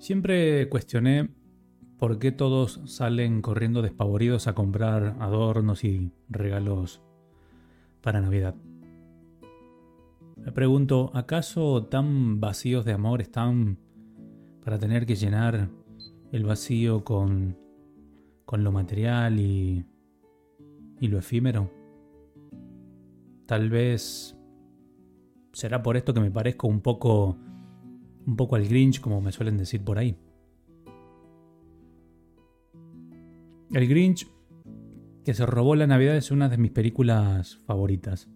Siempre cuestioné por qué todos salen corriendo despavoridos a comprar adornos y regalos para Navidad. Me pregunto, ¿acaso tan vacíos de amor están para tener que llenar el vacío con, con lo material y, y lo efímero? Tal vez será por esto que me parezco un poco un poco al Grinch, como me suelen decir por ahí. El Grinch, que se robó la Navidad, es una de mis películas favoritas.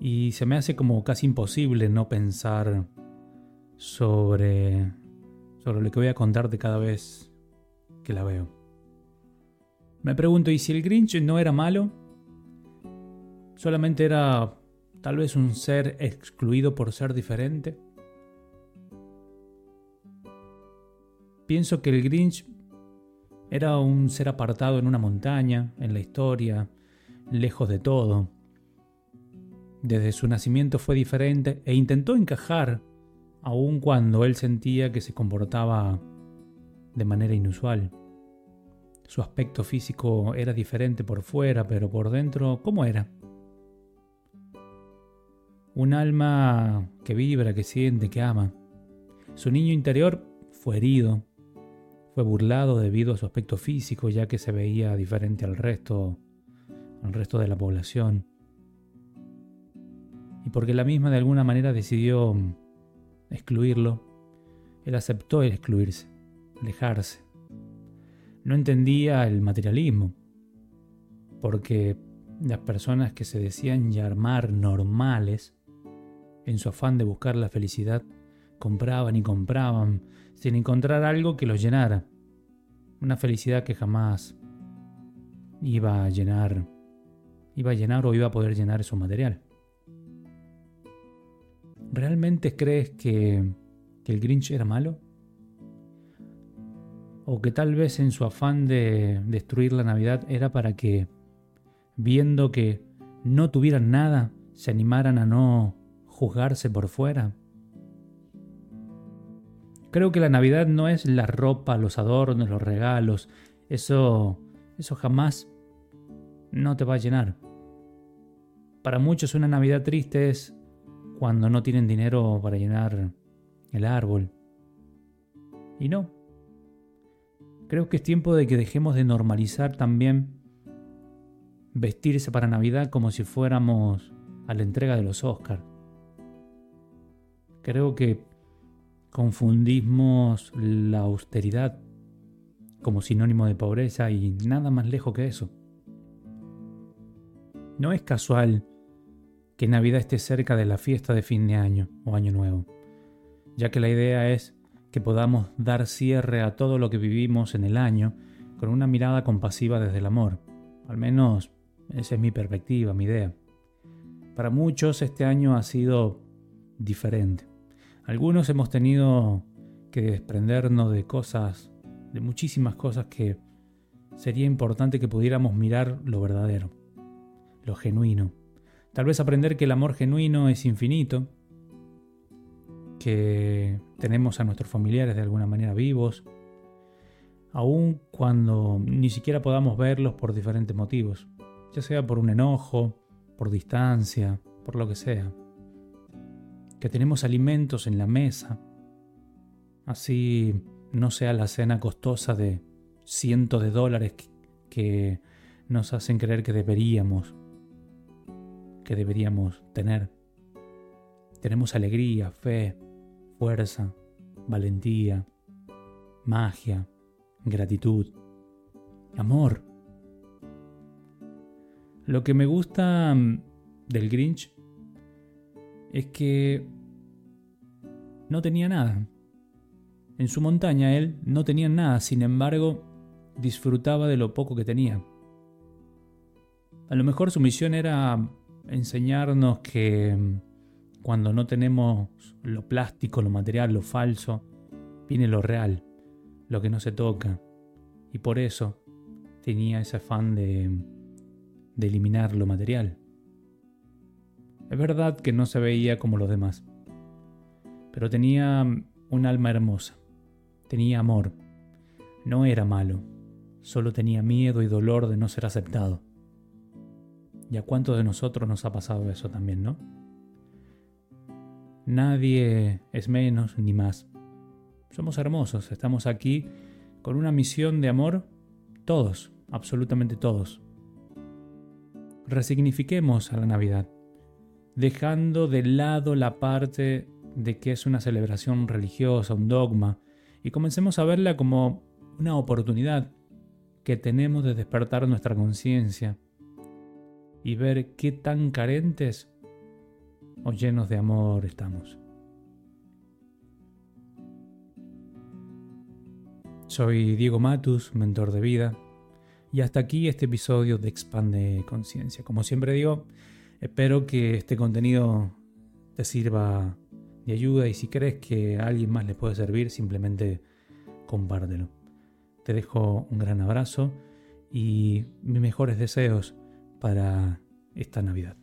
Y se me hace como casi imposible no pensar sobre, sobre lo que voy a contarte cada vez que la veo. Me pregunto, ¿y si el Grinch no era malo? ¿Solamente era tal vez un ser excluido por ser diferente? Pienso que el Grinch era un ser apartado en una montaña, en la historia, lejos de todo. Desde su nacimiento fue diferente e intentó encajar, aun cuando él sentía que se comportaba de manera inusual. Su aspecto físico era diferente por fuera, pero por dentro, ¿cómo era? Un alma que vibra, que siente, que ama. Su niño interior fue herido, fue burlado debido a su aspecto físico, ya que se veía diferente al resto, al resto de la población. Y porque la misma de alguna manera decidió excluirlo, él aceptó el excluirse, alejarse. No entendía el materialismo, porque las personas que se decían llamar normales, en su afán de buscar la felicidad, compraban y compraban sin encontrar algo que los llenara. Una felicidad que jamás iba a llenar, iba a llenar o iba a poder llenar su material. ¿Realmente crees que, que el Grinch era malo? ¿O que tal vez en su afán de destruir la Navidad era para que, viendo que no tuvieran nada, se animaran a no juzgarse por fuera? Creo que la Navidad no es la ropa, los adornos, los regalos. Eso, eso jamás no te va a llenar. Para muchos una Navidad triste es cuando no tienen dinero para llenar el árbol. Y no. Creo que es tiempo de que dejemos de normalizar también vestirse para Navidad como si fuéramos a la entrega de los Oscars. Creo que confundimos la austeridad como sinónimo de pobreza y nada más lejos que eso. No es casual que Navidad esté cerca de la fiesta de fin de año o año nuevo, ya que la idea es que podamos dar cierre a todo lo que vivimos en el año con una mirada compasiva desde el amor. Al menos esa es mi perspectiva, mi idea. Para muchos este año ha sido diferente. Algunos hemos tenido que desprendernos de cosas, de muchísimas cosas que sería importante que pudiéramos mirar lo verdadero, lo genuino. Tal vez aprender que el amor genuino es infinito, que tenemos a nuestros familiares de alguna manera vivos, aun cuando ni siquiera podamos verlos por diferentes motivos, ya sea por un enojo, por distancia, por lo que sea que tenemos alimentos en la mesa, así no sea la cena costosa de cientos de dólares que nos hacen creer que deberíamos, que deberíamos tener. Tenemos alegría, fe, fuerza, valentía, magia, gratitud, amor. Lo que me gusta mm, del Grinch es que no tenía nada. En su montaña él no tenía nada, sin embargo, disfrutaba de lo poco que tenía. A lo mejor su misión era enseñarnos que mm, cuando no tenemos lo plástico, lo material, lo falso, viene lo real, lo que no se toca. Y por eso tenía ese afán de, de eliminar lo material. Es verdad que no se veía como los demás, pero tenía un alma hermosa. Tenía amor. No era malo. Solo tenía miedo y dolor de no ser aceptado. ¿Y a cuántos de nosotros nos ha pasado eso también, no? Nadie es menos ni más. Somos hermosos, estamos aquí con una misión de amor, todos, absolutamente todos. Resignifiquemos a la Navidad, dejando de lado la parte de que es una celebración religiosa, un dogma, y comencemos a verla como una oportunidad que tenemos de despertar nuestra conciencia y ver qué tan carentes o llenos de amor estamos. Soy Diego Matus, mentor de vida, y hasta aquí este episodio de Expande Conciencia. Como siempre digo, espero que este contenido te sirva de ayuda y si crees que a alguien más le puede servir, simplemente compártelo. Te dejo un gran abrazo y mis mejores deseos para esta Navidad.